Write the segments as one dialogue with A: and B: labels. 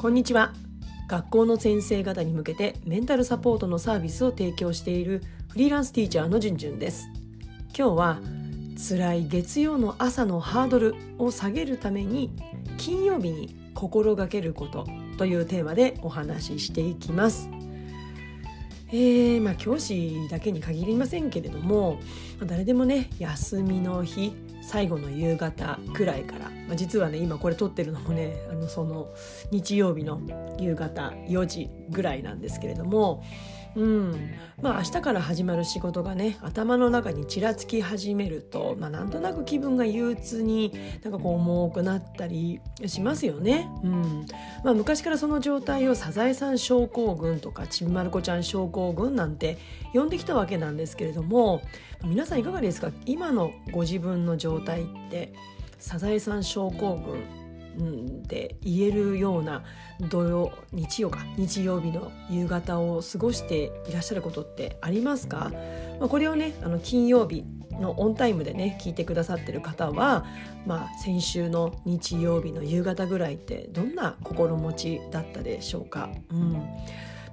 A: こんにちは。学校の先生方に向けてメンタルサポートのサービスを提供しているフリーランスティーチャーのじゅんじゅんです。今日は辛い月曜の朝のハードルを下げるために金曜日に心がけることというテーマでお話ししていきます。えーまあ、教師だけに限りませんけれども誰でもね休みの日最後の夕方くらいから、まあ、実はね今これ撮ってるのもねあのその日曜日の夕方4時ぐらいなんですけれどもうん。まあ明日から始まる仕事がね頭の中にちらつき始めると、まあ、なんとなく気分が憂鬱になんかこう重くなったりしますよね。うん。まあ、昔からその状態をサザエさん症候群とかちびまる子ちゃん症候群なんて呼んできたわけなんですけれども皆さんいかがですか？今のご自分の状態ってサザエさん症候群で言えるような土曜日曜か日曜日の夕方を過ごしていらっしゃることってありますか、まあ、これをねあの金曜日のオンタイムでね聞いてくださってる方は、まあ、先週の日曜日の夕方ぐらいってどんな心持ちだったでしょうか？うん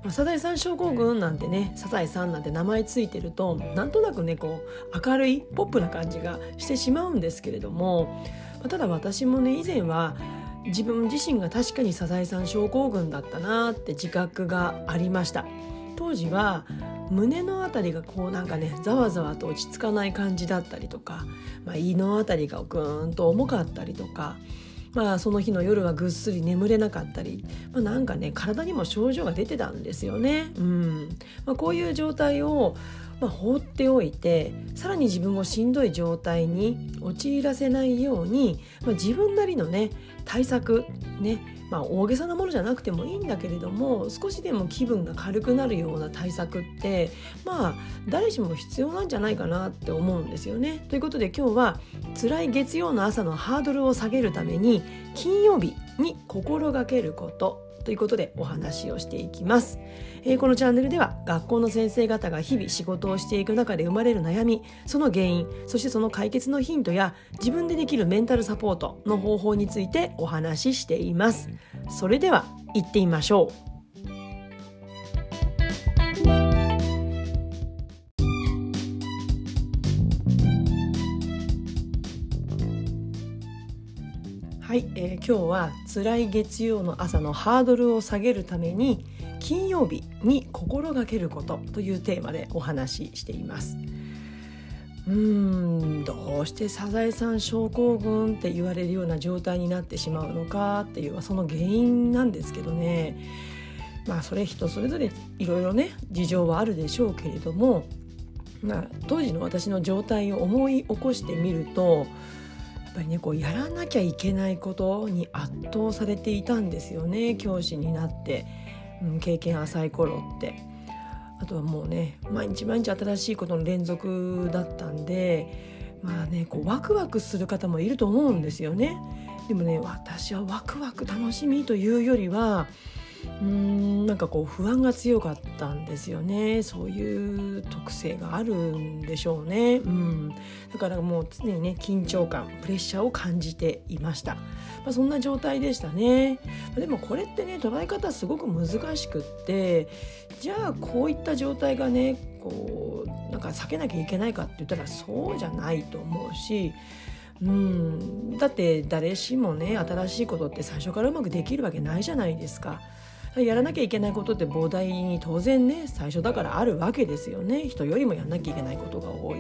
A: まあ、サザエさん症候群なんてねサザエさんなんて名前ついてるとなんとなくねこう明るいポップな感じがしてしまうんですけれどもただ私もね以前は自分自身が確かにサザエさん症候群だったなって自覚がありました当時は胸の辺りがこうなんかねざわざわと落ち着かない感じだったりとか、まあ、胃の辺りがぐーんと重かったりとかまあ、その日の夜はぐっすり眠れなかったり、まあ、なんかね体にも症状が出てたんですよね。うんまあ、こういう状態をまあ、放っておいてさらに自分をしんどい状態に陥らせないように、まあ、自分なりのね対策ね、まあ、大げさなものじゃなくてもいいんだけれども少しでも気分が軽くなるような対策ってまあ誰しも必要なんじゃないかなって思うんですよね。ということで今日は辛い月曜の朝のハードルを下げるために金曜日に心がけることということでお話をしていきます、えー、このチャンネルでは学校の先生方が日々仕事をしていく中で生まれる悩みその原因そしてその解決のヒントや自分でできるメンタルサポートの方法についてお話ししています。それでは行ってみましょう。えー、今日は辛い月曜の朝のハードルを下げるために金曜日に心がけることというテーマでお話ししています。うーんどうしてサザエさん症候群って言われるような状態になってしまうのかっていうその原因なんですけどねまあそれ人それぞれいろいろね事情はあるでしょうけれども、まあ、当時の私の状態を思い起こしてみるとぱりねこうやらなきゃいけないことに圧倒されていたんですよね教師になって、うん、経験浅い頃って。あとはもうね毎日毎日新しいことの連続だったんでまあねこうワクワクする方もいると思うんですよね。でもね私はワクワク楽しみというよりはうーんなんかこう不安が強かったんですよね。そういう特性があるんでしょうね、うん、だからもう常にね緊張感プレッシャーを感じていました、まあ、そんな状態でしたね。でもこれってね捉え方すごく難しくってじゃあこういった状態がねこうなんか避けなきゃいけないかって言ったらそうじゃないと思うしうん、だって誰しもね新しいことって最初からうまくできるわけないじゃないですか。やらなきゃいけないことって膨大に当然ね最初だからあるわけですよね人よりもやんなきゃいけないことが多い。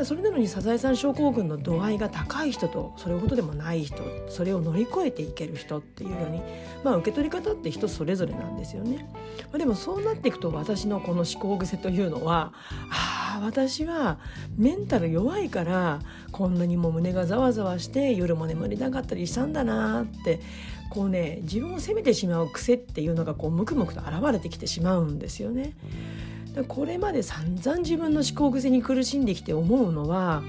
A: だそれなのにサザエさん症候群の度合いが高い人とそれほどでもない人それを乗り越えていける人っていうように、まあ、受け取り方って人それぞれなんですよね。まあ、でもそうなっていくと私のこの思考癖というのはああ私はメンタル弱いからこんなにも胸がざわざわして夜も眠れなかったりしたんだなってこうね自分を責めてしまう癖っていうのがこうムクムクと現れてきてしまうんですよね。これまで散々自分の思考癖に苦しんできて思うのは、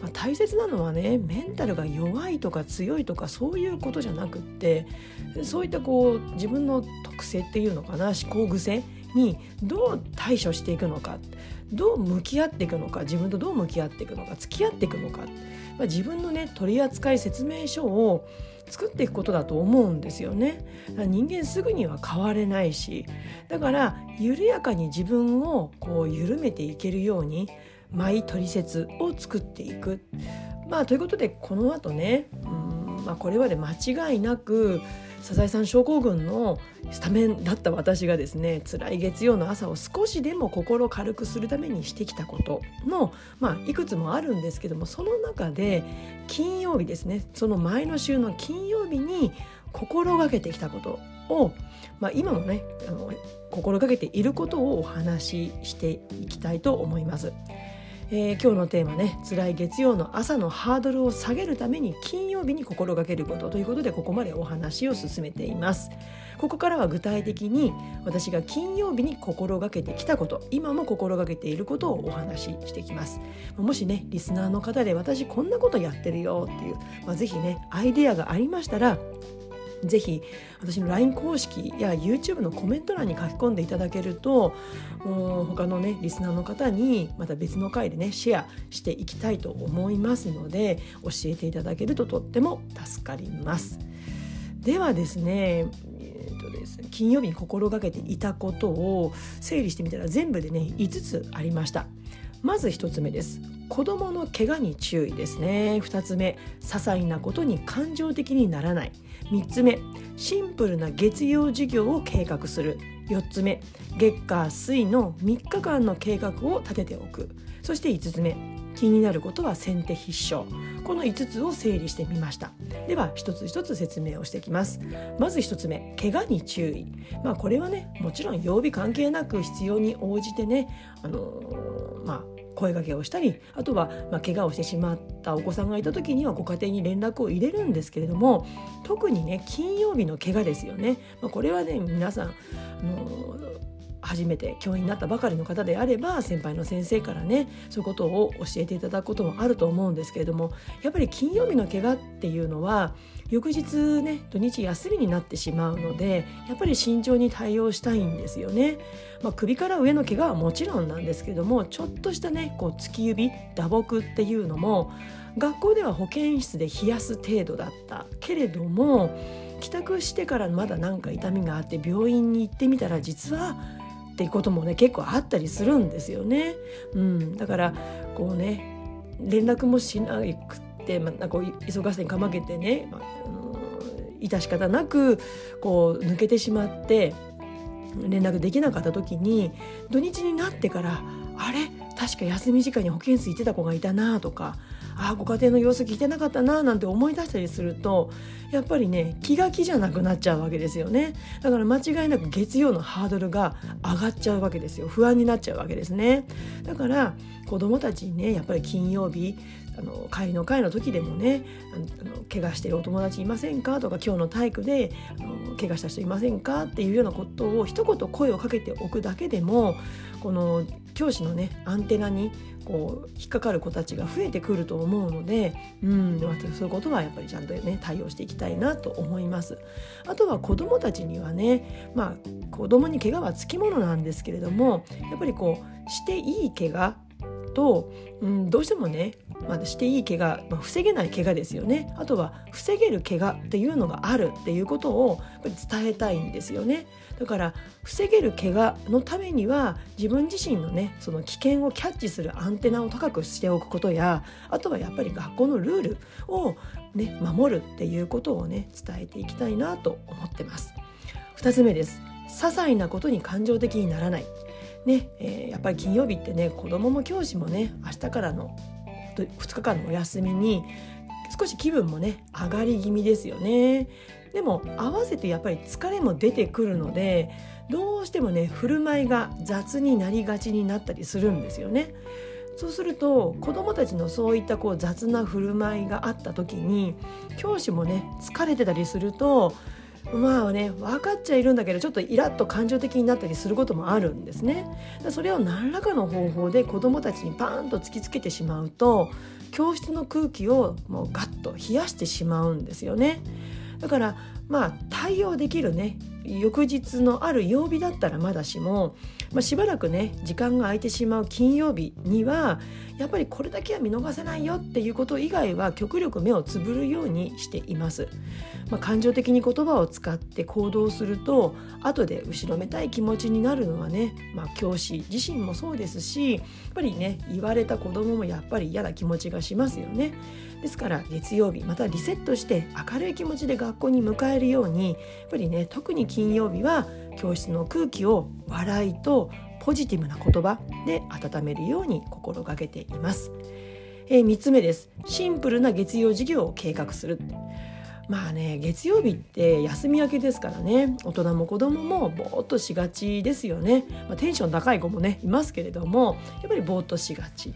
A: まあ、大切なのはねメンタルが弱いとか強いとかそういうことじゃなくってそういったこう自分の特性っていうのかな思考癖にどう対処していくのかどう向き合っていくのか自分とどう向き合っていくのか付き合っていくのか、まあ、自分のね取扱説明書を作っていくことだと思うんですよね人間すぐには変われないしだから緩やかに自分をこう緩めていけるようにマイトリセツを作っていく。まあ、ということでこの後ねうん、まあ、これまで間違いなくサザエさん症候群のスタメンだった私がですね辛い月曜の朝を少しでも心軽くするためにしてきたことの、まあ、いくつもあるんですけどもその中で金曜日ですねその前の週の金曜日に心がけてきたことを、まあ、今もねあの心がけていることをお話ししていきたいと思います。えー、今日のテーマね辛い月曜の朝のハードルを下げるために金曜日に心がけることということでここまでお話を進めています。ここからは具体的に私が金曜日に心がけてきたこと今も心がけていることをお話ししていきます。もしねリスナーの方で私こんなことやってるよっていう、まあ、ぜひねアイデアがありましたらぜひ私の LINE 公式や YouTube のコメント欄に書き込んでいただけると他のねリスナーの方にまた別の回でねシェアしていきたいと思いますので教えていただけるととっても助かります。ではですねえーとです、金曜日に心がけていたことを整理してみたら全部でね5つありました。まず1つ目です。子どもの怪我に注意ですね。2つ目些細なことに感情的にならない。3つ目シンプルな月曜授業を計画する。4つ目月火水の3日間の計画を立てておく。そして5つ目気になることは先手必勝。この5つを整理してみました。では一つ一つ説明をしていきます。まず1つ目怪我に注意。まあこれはねもちろん曜日関係なく必要に応じてねあのー、まあ声かけをしたりあとはまあ怪我をしてしまったお子さんがいた時にはご家庭に連絡を入れるんですけれども特にね金曜日の怪我ですよね、まあ、これはね皆さんあの初めて教員になったばかりの方であれば先輩の先生からねそういうことを教えていただくこともあると思うんですけれどもやっぱり金曜日の怪我っていうのは翌日ね土日休みになってしまうのでやっぱり慎重に対応したいんですよね。まあ、首から上の怪我はもちろんなんですけどもちょっとしたねこう突き指打撲っていうのも学校では保健室で冷やす程度だったけれども帰宅してからまだ何か痛みがあって病院に行ってみたら実はっていうこともね結構あったりするんですよね。うん、だからこうね連絡もしなくて、ま、なんか忙しさにかまけてね、まあ、の致し方なくこう抜けてしまって連絡できなかった時に土日になってからあれ？確か休み時間に保健室行ってた子がいたなとかああご家庭の様子聞いてなかったななんて思い出したりするとやっぱりね気が気じゃなくなっちゃうわけですよね。だから間違いなく月曜のハードルが上がっちゃうわけですよ。不安になっちゃうわけですね。だから子どもたちにねやっぱり金曜日あの帰りの会の時でもねあの怪我してるお友達いませんか？とか今日の体育であの怪我した人いませんか？っていうようなことを一言声をかけておくだけでもこの教師のねアンテナにこう引っかかる子たちが増えてくると思うので、うん、そういうことはやっぱりちゃんとね対応していきたいなと思います。あとは子どもたちにはね、まあ、子どもに怪我はつきものなんですけれどもやっぱりこうしていい怪我と、うん、どうしてもね、まあ、していい怪我、まあ、防げない怪我ですよね。あとは防げる怪我っていうのがあるっていうことをやっぱり伝えたいんですよね。だから防げる怪我のためには自分自身のねその危険をキャッチするアンテナを高くしておくことやあとはやっぱり学校のルールを、ね、守るっていうことをね伝えていきたいなと思ってます。2つ目です。些細なことに感情的にならない。ねえー、やっぱり金曜日ってね子どもも教師もね明日からの2日間のお休みに少し気分もね上がり気味ですよね。でも合わせてやっぱり疲れも出てくるのでどうしてもね振る舞いが雑になりがちになったりするんですよね。そうすると子どもたちのそういったこう雑な振る舞いがあった時に教師もね疲れてたりするとまあね分かっちゃいるんだけどちょっとイラッと感情的になったりすることもあるんですね。それを何らかの方法で子どもたちにパーンと突きつけてしまうと教室の空気をもうガッと冷やしてしまうんですよね。だからまあ対応できるね翌日のある曜日だったらまだしもまあ、しばらくね時間が空いてしまう金曜日にはやっぱりこれだけは見逃せないよっていうこと以外は極力目をつぶるようにしています。まあ、感情的に言葉を使って行動すると後で後ろめたい気持ちになるのはね、まあ、教師自身もそうですしやっぱりね言われた子供もやっぱり嫌な気持ちがしますよね。ですから月曜日またリセットして明るい気持ちで学校に迎えるようにやっぱりね特に金曜日は教室の空気を笑いとポジティブな言葉で温めるように心がけています。えー、3つ目です。シンプルな月曜授業を計画するまあね月曜日って休み明けですからね。大人も子供もぼーっとしがちですよね、まあ、テンション高い子もねいますけれどもやっぱりぼーっとしがち。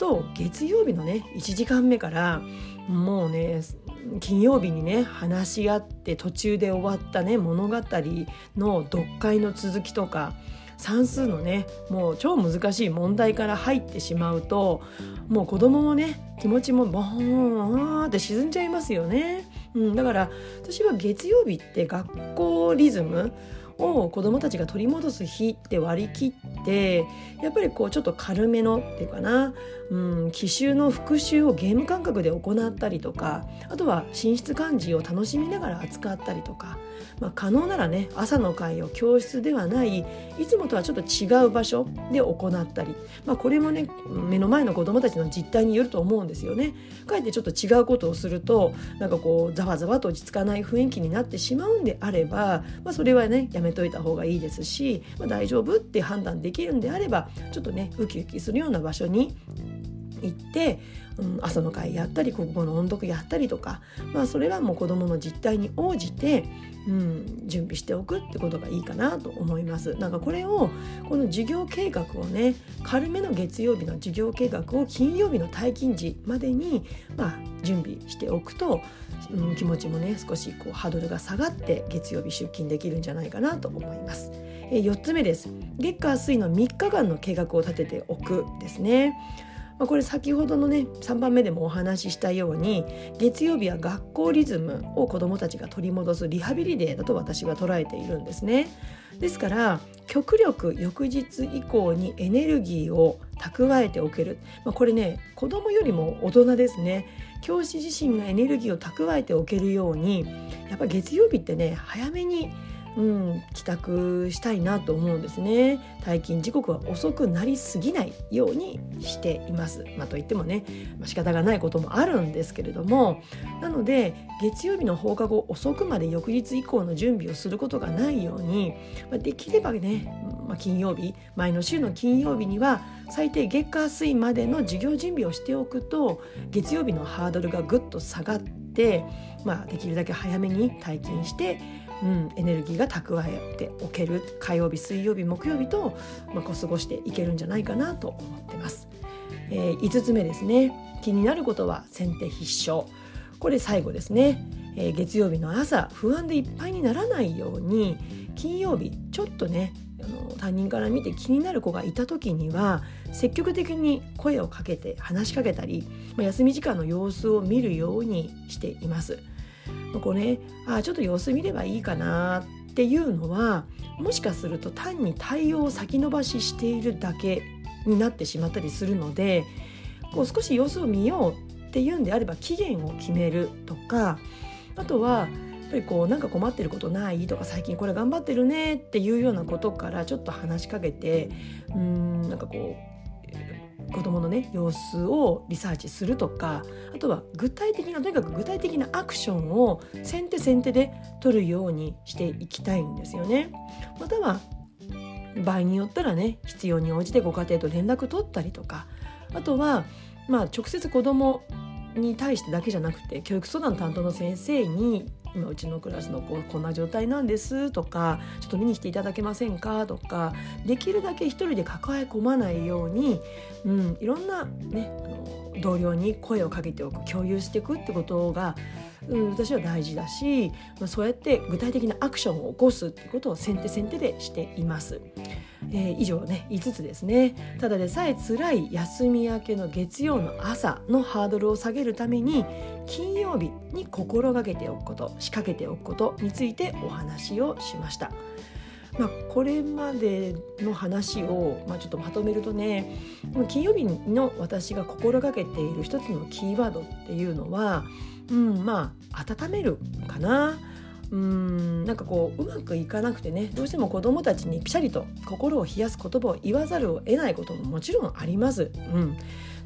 A: と月曜日のね1時間目からもうね金曜日にね話し合って途中で終わったね物語の読解の続きとか算数のねもう超難しい問題から入ってしまうともう子供もね気持ちもボーンって沈んじゃいますよね、うん、だから私は月曜日って学校リズムを子どもたちが取り戻す日って割り切ってやっぱりこうちょっと軽めのっていうかな、うん、奇襲の復習をゲーム感覚で行ったりとかあとは寝室漢字を楽しみながら扱ったりとか、まあ、可能ならね朝の会を教室ではないいつもとはちょっと違う場所で行ったり、まあ、これもね目の前の子どもたちの実態によると思うんですよね。かえってちょっと違うことをするとなんかこうざわざわと落ち着かない雰囲気になってしまうんであれば、まあ、それはねやめといた方がいいですし、まあ、大丈夫って判断できるんであればちょっとねウキウキするような場所に行って、うん、朝の会やったり国語の音読やったりとか、まあ、それはもう子どもの実態に応じて、うん、準備しておくってことがいいかなと思います。なんかこれをこの授業計画をね軽めの月曜日の授業計画を金曜日の退勤時までに、まあ、準備しておくと、うん、気持ちもね少しこうハードルが下がって月曜日出勤できるんじゃないかなと思います。え4つ目です月火水の3日間の計画を立てておくですね。まあ、これ先ほどのね3番目でもお話ししたように月曜日は学校リズムを子どもたちが取り戻すリハビリデーだと私は捉えているんですね。ですから極力翌日以降にエネルギーを蓄えておける、まあ、これね子供よりも大人ですね教師自身がエネルギーを蓄えておけるようにやっぱ月曜日ってね早めにうん、帰宅したいなと思うんですね。退勤時刻は遅くなりすぎないようにしています、まあ、といってもね、まあ、仕方がないこともあるんですけれども。なので月曜日の放課後遅くまで翌日以降の準備をすることがないように、まあ、できればね、まあ、金曜日前の週の金曜日には最低月火水までの授業準備をしておくと月曜日のハードルがぐっと下がって、まあ、できるだけ早めに退勤してうん、エネルギーが蓄えておける火曜日水曜日木曜日と、まあ、こう過ごしていけるんじゃないかなと思ってます。えー、5つ目ですね気になることは先手必勝これ最後ですね、えー、月曜日の朝不安でいっぱいにならないように金曜日ちょっとねあの他人から見て気になる子がいた時には積極的に声をかけて話しかけたり、まあ、休み時間の様子を見るようにしています。こうねあちょっと様子見ればいいかなっていうのはもしかすると単に対応を先延ばししているだけになってしまったりするのでこう少し様子を見ようっていうんであれば期限を決めるとかあとはやっぱりこうなんか困ってることないとか最近これ頑張ってるねっていうようなことからちょっと話しかけてうんなんかこう子どものね様子をリサーチするとかあとは具体的なとにかく具体的なアクションを先手先手で取るようにしていきたいんですよね。または場合によったらね必要に応じてご家庭と連絡取ったりとかあとはまあ直接子どもに対してだけじゃなくて教育相談担当の先生に今うちのクラスの子はこんな状態なんですとかちょっと見に来ていただけませんか？とかできるだけ一人で抱え込まないように、うん、いろんな、ね、あの同僚に声をかけておく共有していくってことが、うん、私は大事だし、まあ、そうやって具体的なアクションを起こすってことを先手先手でしています。えー、以上ね5つですねただでさえ辛い休み明けの月曜の朝のハードルを下げるために金曜日に心がけておくこと仕掛けておくことについてお話をしました。まあ、これまでの話を、まあ、ちょっとまとめるとね金曜日の私が心がけている一つのキーワードっていうのは、うん、まあ温めるかな。うんなんかこううまくいかなくてねどうしても子どもたちにピシャリと心を冷やす言葉を言わざるを得ないことももちろんあります。うん、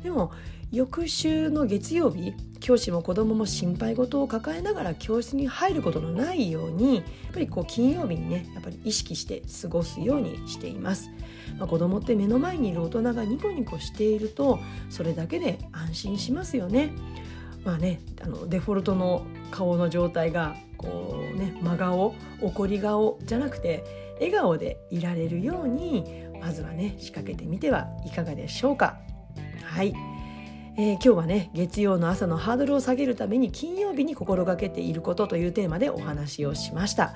A: でも翌週の月曜日教師も子どもも心配事を抱えながら教室に入ることのないようにやっぱりこう金曜日にねやっぱり意識して過ごすようにしています。まあ、子供って目の前にいる大人がニコニコしているとそれだけで安心しますよね。まあね、あのデフォルトの顔の状態がこうね真顔怒り顔じゃなくて笑顔でいられるようにまずはね仕掛けてみてはいかがでしょうか。はい、えー、今日はね月曜の朝のハードルを下げるために金曜日に心がけていることというテーマでお話をしました。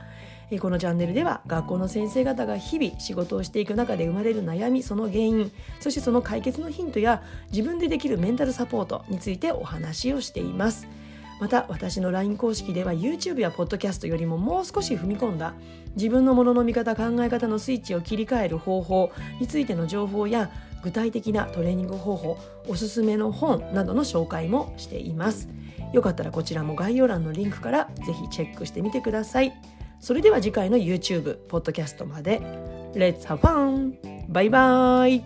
A: このチャンネルでは学校の先生方が日々仕事をしていく中で生まれる悩みその原因そしてその解決のヒントや自分でできるメンタルサポートについてお話をしています。また私の LINE 公式では YouTube や Podcast よりももう少し踏み込んだ自分のものの見方考え方のスイッチを切り替える方法についての情報や具体的なトレーニング方法おすすめの本などの紹介もしています。よかったらこちらも概要欄のリンクからぜひチェックしてみてください。それでは次回の YouTube、Podcast まで。Let's have fun! バイバイ